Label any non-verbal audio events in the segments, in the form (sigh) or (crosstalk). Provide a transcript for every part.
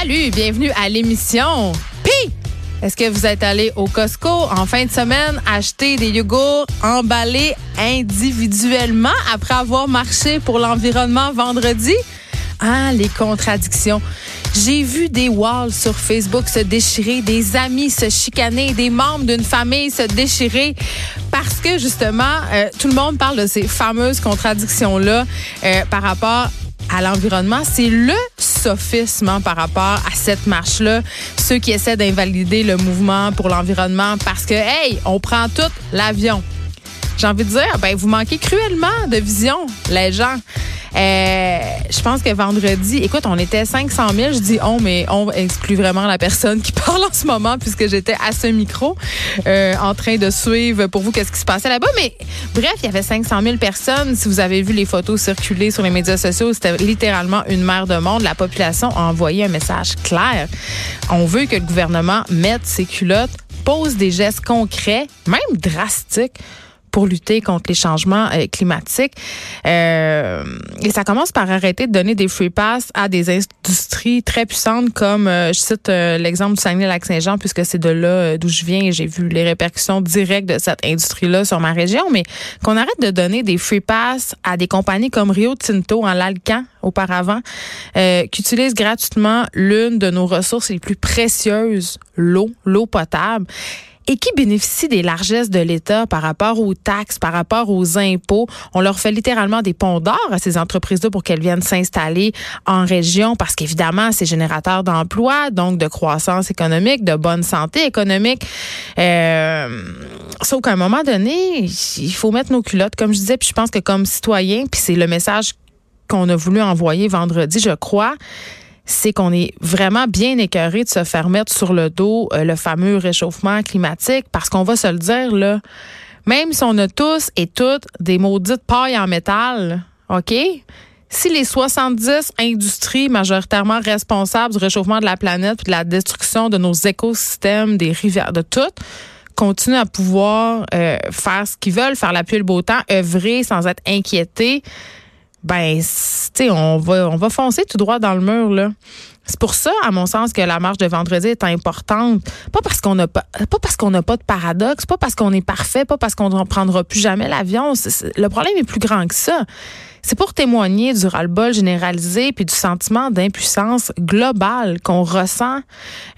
Salut, bienvenue à l'émission. Pi! Est-ce que vous êtes allé au Costco en fin de semaine acheter des yogourts emballés individuellement après avoir marché pour l'environnement vendredi? Ah, les contradictions. J'ai vu des walls sur Facebook se déchirer, des amis se chicaner, des membres d'une famille se déchirer parce que justement, euh, tout le monde parle de ces fameuses contradictions-là euh, par rapport à l'environnement. C'est le sophisme hein, par rapport à cette marche-là. Ceux qui essaient d'invalider le mouvement pour l'environnement parce que, hey, on prend tout l'avion. J'ai envie de dire, ben, vous manquez cruellement de vision, les gens. Euh, je pense que vendredi, écoute, on était 500 000. Je dis on, mais on exclut vraiment la personne qui (laughs) parle en ce moment puisque j'étais à ce micro euh, en train de suivre pour vous qu'est-ce qui se passait là-bas. Mais bref, il y avait 500 000 personnes. Si vous avez vu les photos circuler sur les médias sociaux, c'était littéralement une mer de monde. La population a envoyé un message clair. On veut que le gouvernement mette ses culottes, pose des gestes concrets, même drastiques pour lutter contre les changements euh, climatiques. Euh, et ça commence par arrêter de donner des free pass à des industries très puissantes comme, euh, je cite l'exemple du Saguenay-Lac-Saint-Jean, puisque c'est de là d'où je viens et j'ai vu les répercussions directes de cette industrie-là sur ma région, mais qu'on arrête de donner des free pass à des compagnies comme Rio Tinto en l'Alcan auparavant, qui utilisent gratuitement l'une de nos ressources les plus précieuses, l'eau, l'eau potable et qui bénéficient des largesses de l'État par rapport aux taxes, par rapport aux impôts. On leur fait littéralement des ponts d'or à ces entreprises-là pour qu'elles viennent s'installer en région parce qu'évidemment, c'est générateur d'emplois, donc de croissance économique, de bonne santé économique. Euh, sauf qu'à un moment donné, il faut mettre nos culottes, comme je disais, puis je pense que comme citoyen, puis c'est le message qu'on a voulu envoyer vendredi, je crois, c'est qu'on est vraiment bien écœuré de se faire mettre sur le dos euh, le fameux réchauffement climatique parce qu'on va se le dire, là, même si on a tous et toutes des maudites pailles en métal, OK? Si les 70 industries majoritairement responsables du réchauffement de la planète et de la destruction de nos écosystèmes, des rivières, de tout, continuent à pouvoir euh, faire ce qu'ils veulent, faire la pluie et le beau temps, œuvrer sans être inquiétés, ben, tu sais, on va, on va foncer tout droit dans le mur, là. C'est pour ça, à mon sens, que la marche de vendredi est importante. Pas parce qu'on n'a pas, pas parce qu'on n'a pas de paradoxe, pas parce qu'on est parfait, pas parce qu'on ne prendra plus jamais l'avion. Le problème est plus grand que ça. C'est pour témoigner du ras-le-bol généralisé puis du sentiment d'impuissance globale qu'on ressent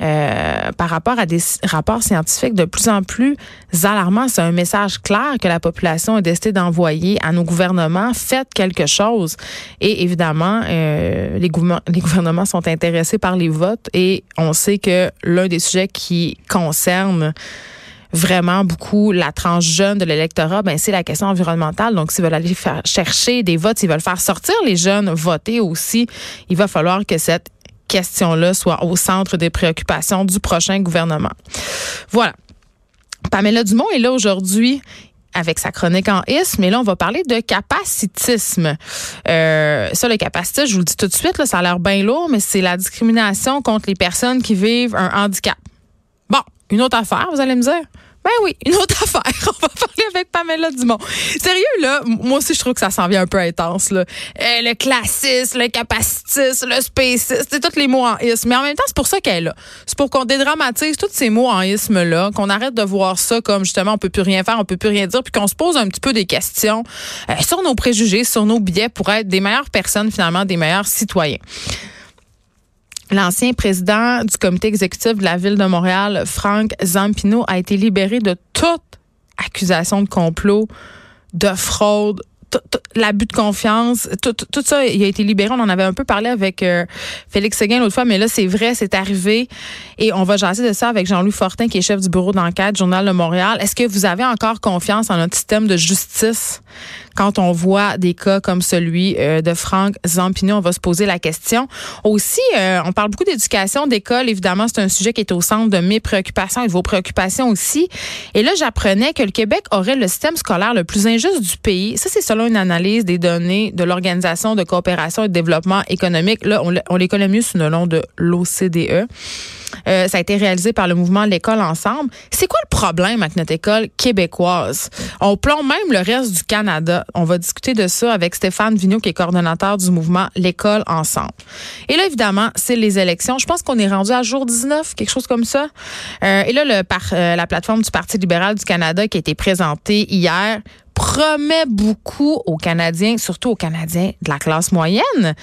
euh, par rapport à des rapports scientifiques de plus en plus alarmants. C'est un message clair que la population a décidé d'envoyer à nos gouvernements. Faites quelque chose. Et évidemment, euh, les, les gouvernements sont intéressés par les votes et on sait que l'un des sujets qui concerne vraiment beaucoup la tranche jeune de l'électorat, ben c'est la question environnementale. Donc, s'ils veulent aller chercher des votes, s'ils veulent faire sortir les jeunes voter aussi, il va falloir que cette question-là soit au centre des préoccupations du prochain gouvernement. Voilà. Pamela Dumont est là aujourd'hui avec sa chronique en isme. Mais là, on va parler de capacitisme. Euh, ça, le capacitisme, je vous le dis tout de suite, là, ça a l'air bien lourd, mais c'est la discrimination contre les personnes qui vivent un handicap. Une autre affaire, vous allez me dire? Ben oui, une autre (laughs) affaire. On va parler avec Pamela Dumont. Sérieux, là, moi aussi, je trouve que ça s'en vient un peu intense, là. Euh, le classisme, le capacitisme, le spécisme, c'est tous les mots en isme. Mais en même temps, c'est pour ça qu'elle est là. C'est pour qu'on dédramatise tous ces mots en isme-là, qu'on arrête de voir ça comme, justement, on peut plus rien faire, on peut plus rien dire, puis qu'on se pose un petit peu des questions euh, sur nos préjugés, sur nos biais pour être des meilleures personnes, finalement, des meilleurs citoyens. L'ancien président du comité exécutif de la ville de Montréal, Franck Zampino, a été libéré de toute accusation de complot, de fraude, l'abus de confiance, tout, tout, ça, il a été libéré. On en avait un peu parlé avec euh, Félix Seguin l'autre fois, mais là, c'est vrai, c'est arrivé. Et on va jaser de ça avec Jean-Louis Fortin, qui est chef du bureau d'enquête, Journal de Montréal. Est-ce que vous avez encore confiance en notre système de justice quand on voit des cas comme celui euh, de Franck Zampino? On va se poser la question. Aussi, euh, on parle beaucoup d'éducation, d'école. Évidemment, c'est un sujet qui est au centre de mes préoccupations et de vos préoccupations aussi. Et là, j'apprenais que le Québec aurait le système scolaire le plus injuste du pays. Ça, c'est selon une analyse des données de l'Organisation de coopération et de développement économique. Là, on, connaît mieux sous le nom de l'OCDE. Euh, ça a été réalisé par le mouvement L'école ensemble. C'est quoi le problème avec notre école québécoise? On plombe même le reste du Canada. On va discuter de ça avec Stéphane Vigneault, qui est coordonnateur du mouvement L'école ensemble. Et là, évidemment, c'est les élections. Je pense qu'on est rendu à jour 19, quelque chose comme ça. Euh, et là, le euh, la plateforme du Parti libéral du Canada qui a été présentée hier promet beaucoup aux Canadiens, surtout aux Canadiens de la classe moyenne.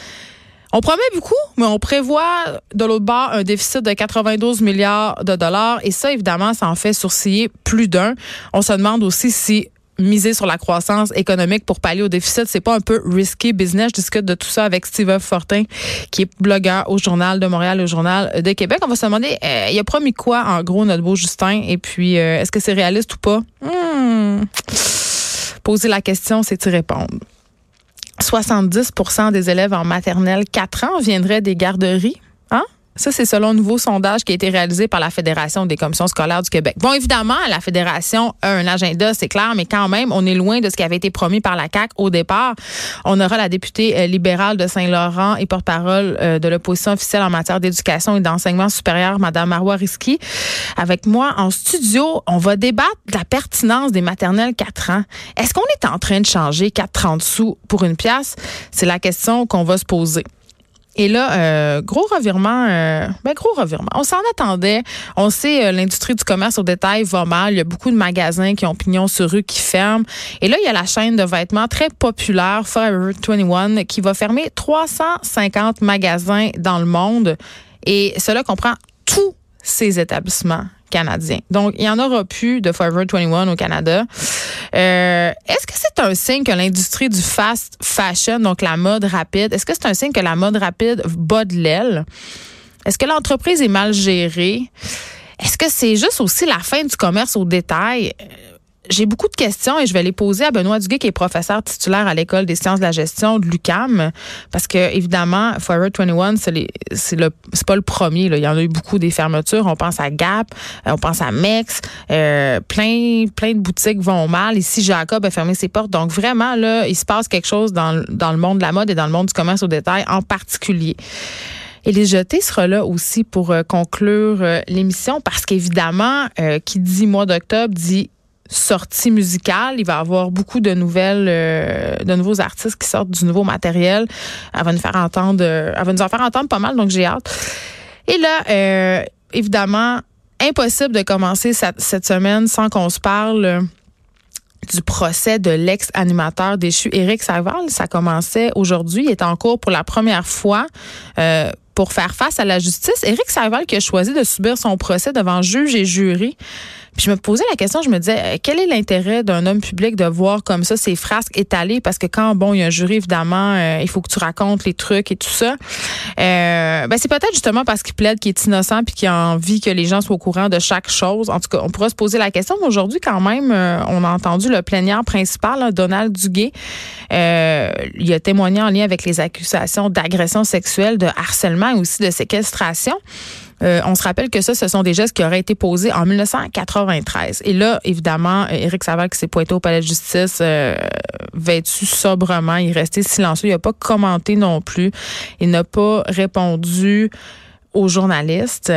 On promet beaucoup, mais on prévoit de l'autre bord un déficit de 92 milliards de dollars. Et ça, évidemment, ça en fait sourciller plus d'un. On se demande aussi si miser sur la croissance économique pour pallier au déficit, c'est pas un peu risky business. Je discute de tout ça avec Steve Fortin, qui est blogueur au Journal de Montréal, au Journal de Québec. On va se demander, euh, il a promis quoi, en gros, notre beau Justin? Et puis, euh, est-ce que c'est réaliste ou pas? Hmm. Poser la question, c'est y répondre. 70% des élèves en maternelle 4 ans viendraient des garderies. Ça, c'est selon un nouveau sondage qui a été réalisé par la Fédération des commissions scolaires du Québec. Bon, évidemment, la Fédération a un agenda, c'est clair, mais quand même, on est loin de ce qui avait été promis par la CAQ au départ. On aura la députée euh, libérale de Saint-Laurent et porte-parole euh, de l'opposition officielle en matière d'éducation et d'enseignement supérieur, Mme Marois Risky. Avec moi en studio, on va débattre de la pertinence des maternelles 4 ans. Est-ce qu'on est en train de changer 4,30 sous pour une pièce? C'est la question qu'on va se poser. Et là, euh, gros revirement, euh, ben gros revirement. On s'en attendait. On sait euh, l'industrie du commerce au détail va mal. Il y a beaucoup de magasins qui ont pignon sur rue qui ferment. Et là, il y a la chaîne de vêtements très populaire Forever 21 qui va fermer 350 magasins dans le monde. Et cela comprend tous ces établissements Donc, il n'y en aura plus de Forever 21 au Canada. Euh, est-ce que c'est un signe que l'industrie du fast fashion, donc la mode rapide, est-ce que c'est un signe que la mode rapide bat de l'aile? Est-ce que l'entreprise est mal gérée? Est-ce que c'est juste aussi la fin du commerce au détail? J'ai beaucoup de questions et je vais les poser à Benoît Duguay, qui est professeur titulaire à l'École des sciences de la gestion de l'UCAM. Parce que, évidemment, Forever 21, c'est, pas le premier. Il y en a eu beaucoup des fermetures. On pense à Gap, euh, on pense à Mex. Euh, plein, plein de boutiques vont mal. Ici, Jacob a fermé ses portes. Donc, vraiment, là, il se passe quelque chose dans, dans le monde de la mode et dans le monde du commerce au détail en particulier. Et les jetés sera là aussi pour euh, conclure l'émission parce qu'évidemment, qui dit mois d'octobre dit sortie musicale. Il va y avoir beaucoup de nouvelles, euh, de nouveaux artistes qui sortent du nouveau matériel. Elle va nous faire entendre, elle va nous en faire entendre pas mal, donc j'ai hâte. Et là, euh, évidemment, impossible de commencer cette, semaine sans qu'on se parle du procès de l'ex-animateur déchu Éric Saval. Ça commençait aujourd'hui. Il est en cours pour la première fois. Euh, pour faire face à la justice. Éric Saval qui a choisi de subir son procès devant juge et jury. Puis je me posais la question, je me disais, euh, quel est l'intérêt d'un homme public de voir comme ça ses frasques étalées? Parce que quand, bon, il y a un jury, évidemment, euh, il faut que tu racontes les trucs et tout ça. Euh, ben c'est peut-être justement parce qu'il plaide qu'il est innocent puis qu'il a envie que les gens soient au courant de chaque chose. En tout cas, on pourra se poser la question. Aujourd'hui, quand même, on a entendu le plaignant principal, Donald Duguay. il a témoigné en lien avec les accusations d'agression sexuelle, de harcèlement et aussi de séquestration. Euh, on se rappelle que ça, ce sont des gestes qui auraient été posés en 1993. Et là, évidemment, euh, Éric Saval qui s'est pointé au palais de justice euh, vêtu sobrement, il est resté silencieux, il n'a pas commenté non plus, il n'a pas répondu aux journalistes.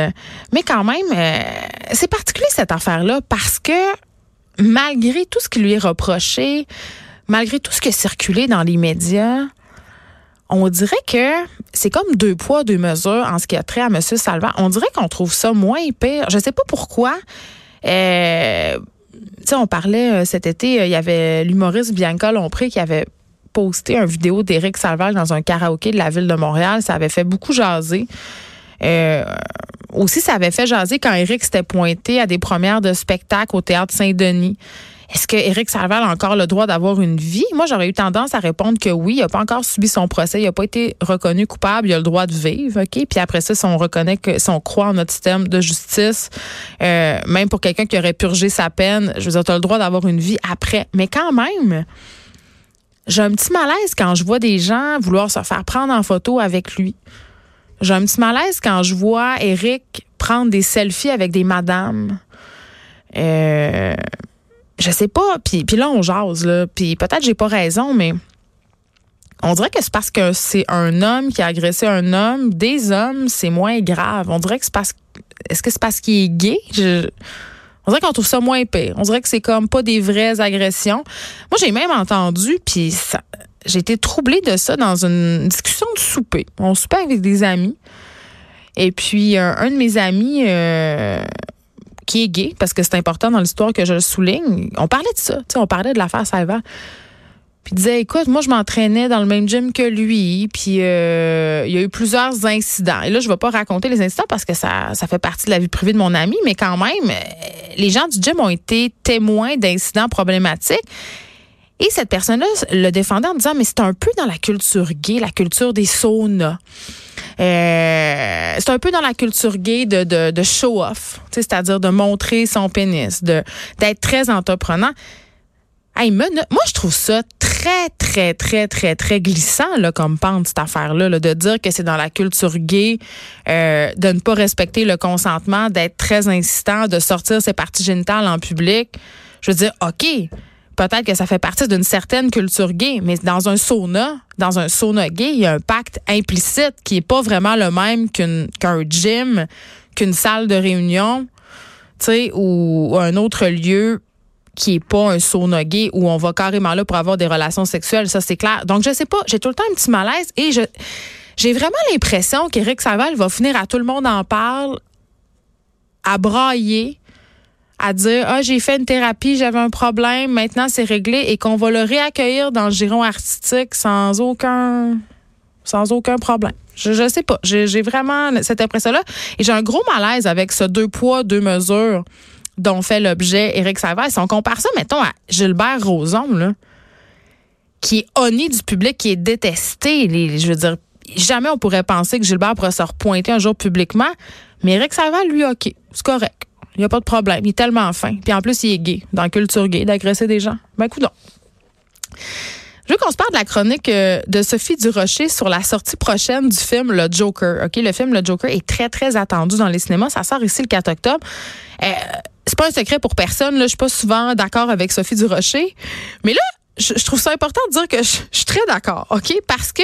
Mais quand même, c'est particulier cette affaire-là parce que malgré tout ce qui lui est reproché, malgré tout ce qui a circulé dans les médias, on dirait que c'est comme deux poids, deux mesures en ce qui a trait à M. Salva. On dirait qu'on trouve ça moins pire. Je sais pas pourquoi. Euh, on parlait euh, cet été, euh, il y avait l'humoriste Bianca Lompré qui avait posté une vidéo d'Éric Salval dans un karaoké de la ville de Montréal. Ça avait fait beaucoup jaser. Euh, aussi, ça avait fait jaser quand Éric s'était pointé à des premières de spectacle au Théâtre Saint-Denis. Est-ce que Éric Salval a encore le droit d'avoir une vie? Moi, j'aurais eu tendance à répondre que oui. Il n'a pas encore subi son procès. Il n'a pas été reconnu coupable. Il a le droit de vivre, OK? Puis après ça, si on reconnaît que, si on croit en notre système de justice, euh, même pour quelqu'un qui aurait purgé sa peine, je veux dire, tu as le droit d'avoir une vie après. Mais quand même, j'ai un petit malaise quand je vois des gens vouloir se faire prendre en photo avec lui. J'ai un petit malaise quand je vois Éric prendre des selfies avec des madames. Euh, je sais pas. Puis, puis là, on jase, là. Puis peut-être j'ai pas raison, mais on dirait que c'est parce que c'est un homme qui a agressé un homme. Des hommes, c'est moins grave. On dirait que c'est parce est-ce que c'est parce qu'il est gay? on dirait qu'on trouve ça moins pire. On dirait que c'est comme pas des vraies agressions. Moi, j'ai même entendu, puis j'ai été troublée de ça dans une discussion de souper. On soupait avec des amis. Et puis, un, de mes amis euh, qui est gay, parce que c'est important dans l'histoire que je le souligne, on parlait de ça. On parlait de l'affaire Saïva. Puis il disait, écoute, moi, je m'entraînais dans le même gym que lui. Puis euh, il y a eu plusieurs incidents. Et là, je ne vais pas raconter les incidents parce que ça, ça fait partie de la vie privée de mon ami. Mais quand même, euh, les gens du gym ont été témoins d'incidents problématiques. Et cette personne-là le défendait en disant, mais c'est un peu dans la culture gay, la culture des saunas. Euh, c'est un peu dans la culture gay de, de, show-off, c'est-à-dire de montrer son pénis, de d'être très entreprenant. Hey, moi, je trouve ça très, très, très, très, très glissant là, comme pente, cette affaire-là, de dire que c'est dans la culture gay euh, de ne pas respecter le consentement, d'être très insistant, de sortir ses parties génitales en public. Je veux dire, OK, peut-être que ça fait partie d'une certaine culture gay, mais dans un sauna, dans un sauna gay, il y a un pacte implicite qui est pas vraiment le même qu'un gym, qu'une salle de réunion, tu sais, ou un autre lieu qui est pas un sauna gay où on va carrément là pour avoir des relations sexuelles, ça c'est clair. Donc je sais pas, j'ai tout le temps un petit malaise et je j'ai vraiment l'impression qu'Éric Saval va finir à tout le monde en parle à brailler à dire ah j'ai fait une thérapie, j'avais un problème, maintenant c'est réglé et qu'on va le réaccueillir dans le giron artistique sans aucun sans aucun problème. Je, je sais pas, j'ai vraiment cette impression-là et j'ai un gros malaise avec ce deux poids deux mesures dont fait l'objet Éric Savard. Si on compare ça, mettons, à Gilbert Rozon, là, qui est honni du public, qui est détesté. Les, je veux dire, jamais on pourrait penser que Gilbert pourrait se repointer un jour publiquement. Mais Éric Savard, lui, OK, c'est correct. Il n'y a pas de problème. Il est tellement fin. Puis en plus, il est gay, dans la culture gay, d'agresser des gens. Ben, écoute je veux qu'on se parle de la chronique euh, de Sophie Durocher sur la sortie prochaine du film Le Joker. OK, le film Le Joker est très, très attendu dans les cinémas. Ça sort ici le 4 octobre. Euh, c'est pas un secret pour personne. Là, je suis pas souvent d'accord avec Sophie Durocher. Mais là, je, trouve ça important de dire que je, suis très d'accord, OK? Parce que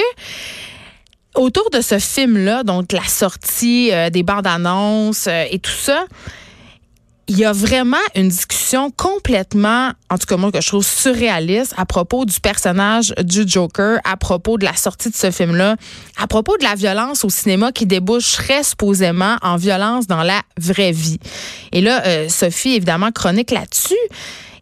autour de ce film-là, donc la sortie euh, des bandes annonces euh, et tout ça, il y a vraiment une discussion complètement, en tout cas moi que je trouve surréaliste, à propos du personnage du Joker, à propos de la sortie de ce film-là, à propos de la violence au cinéma qui déboucherait supposément en violence dans la vraie vie. Et là, euh, Sophie, évidemment, chronique là-dessus.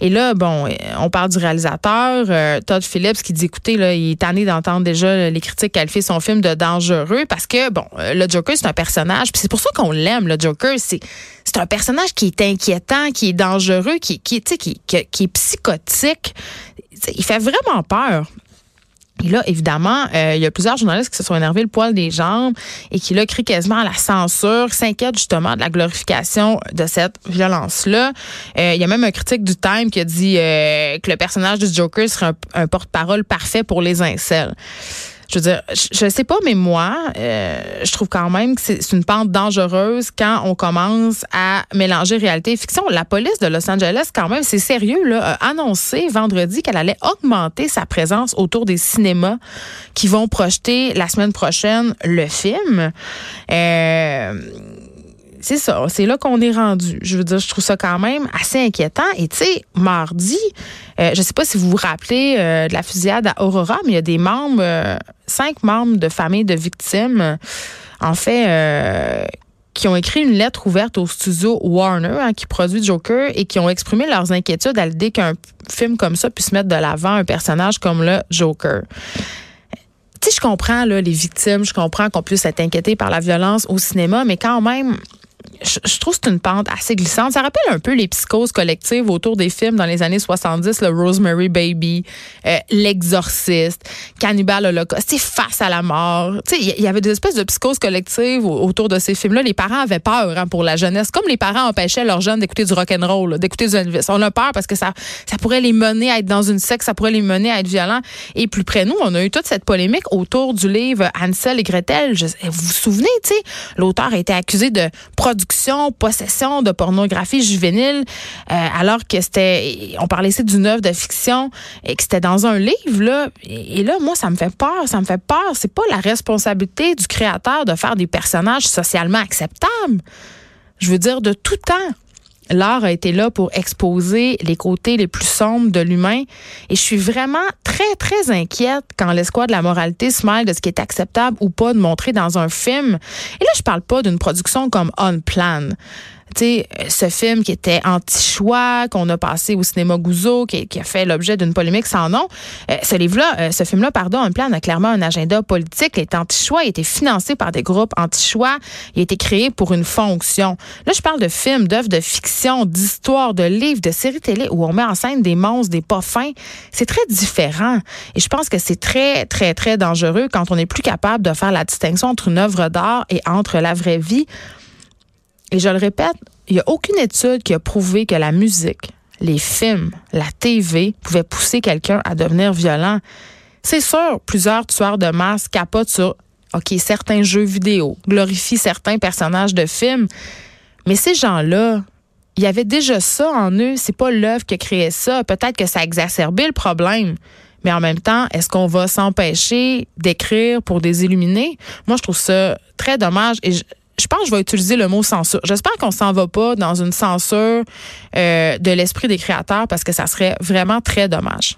Et là, bon, euh, on parle du réalisateur, euh, Todd Phillips, qui dit, écoutez, là, il est tanné d'entendre déjà les critiques qualifier son film de dangereux parce que, bon, euh, le Joker, c'est un personnage, puis c'est pour ça qu'on l'aime, le Joker. C'est, c'est un personnage qui est inquiétant, qui est dangereux, qui, qui, qui, qui est psychotique. Il fait vraiment peur. Et là, évidemment, euh, il y a plusieurs journalistes qui se sont énervés le poil des jambes et qui, là, crient quasiment à la censure, s'inquiètent justement de la glorification de cette violence-là. Euh, il y a même un critique du Time qui a dit euh, que le personnage du Joker serait un, porte-parole parfait pour les incels je veux dire, je, sais pas, mais moi, euh, je trouve quand même que c'est une pente dangereuse quand on commence à mélanger réalité et fiction. La police de Los Angeles, quand même, c'est sérieux, là, a annoncé vendredi qu'elle allait augmenter sa présence autour des cinémas qui vont projeter la semaine prochaine le film. Euh, c'est là qu'on est rendu. Je veux dire, je trouve ça quand même assez inquiétant. Et tu sais, mardi, euh, je sais pas si vous vous rappelez euh, de la fusillade à Aurora, mais il y a des membres, euh, cinq membres de familles de victimes, en fait, qui ont écrit une lettre ouverte au studio Warner, hein, qui produit Joker, et qui ont exprimé leurs inquiétudes à l'idée qu'un film comme ça puisse mettre de l'avant un personnage comme le Joker tu sais, je comprends les victimes, je comprends qu'on puisse être inquiété par la violence au cinéma, mais quand même, je, trouve que c'est une pente assez glissante. Ça rappelle un peu les psychoses collectives autour des films dans les années 70, le Rosemary Baby, euh, L'Exorciste, Cannibal Holocaust, c'est face à la mort. Il y avait des espèces de psychoses collectives autour de ces films-là. Les parents avaient peur hein, pour la jeunesse, comme les parents empêchaient leurs jeunes d'écouter du rock'n'roll, d'écouter du Elvis. On a peur parce que ça, ça pourrait les mener à être dans une secte, ça pourrait les mener à être violents. Et plus près nous, on a eu toute cette polémique autour du livre Ansel et Gretel. vous vous souvenez, l'auteur a été accusé de production, possession de pornographie juvénile, euh, alors que c'était, on parlait ici d'une œuvre de fiction et que c'était dans un livre là. Et, là, moi, ça me fait peur, ça me fait peur. C'est pas la responsabilité du créateur de faire des personnages socialement acceptables. Je veux dire de tout temps l'art a été là pour exposer les côtés les plus sombres de l'humain. Et je suis vraiment très, très inquiète quand l'escouade de la moralité se mêle de ce qui est acceptable ou pas de montrer dans un film. Et là, je parle pas d'une production comme On Plan tu ce film qui était anti-choix, qu'on a passé au cinéma Gouzeau, qui, a fait l'objet d'une polémique sans nom, euh, ce livre-là, euh, ce film-là, pardon, un plan a clairement un agenda politique. Il est anti-choix, il a été financé par des groupes anti-choix, il a été créé pour une fonction. Là, je parle de films, d'œuvres de fiction, d'histoires, de livres, de séries télé où on met en scène des monstres, des pas. C'est très différent. Et je pense que c'est très, très, très dangereux quand on n'est plus capable de faire la distinction entre une œuvre d'art et entre la vraie vie. Et je le répète, il n'y a aucune étude qui a prouvé que la musique, les films, la TV pouvaient pousser quelqu'un à devenir violent. C'est sûr, plusieurs tueurs de masse capotent sur OK, certains jeux vidéo, glorifient certains personnages de films, mais ces gens-là, il y avait déjà ça en eux. C'est pas l'œuvre qui a créé ça. Peut-être que ça a le problème. Mais en même temps, est-ce qu'on va s'empêcher d'écrire pour des illuminés? Moi, je trouve ça très dommage. Et je pense que je vais utiliser le mot censure. J'espère qu'on s'en va pas dans une censure euh, de l'esprit des créateurs parce que ça serait vraiment très dommage.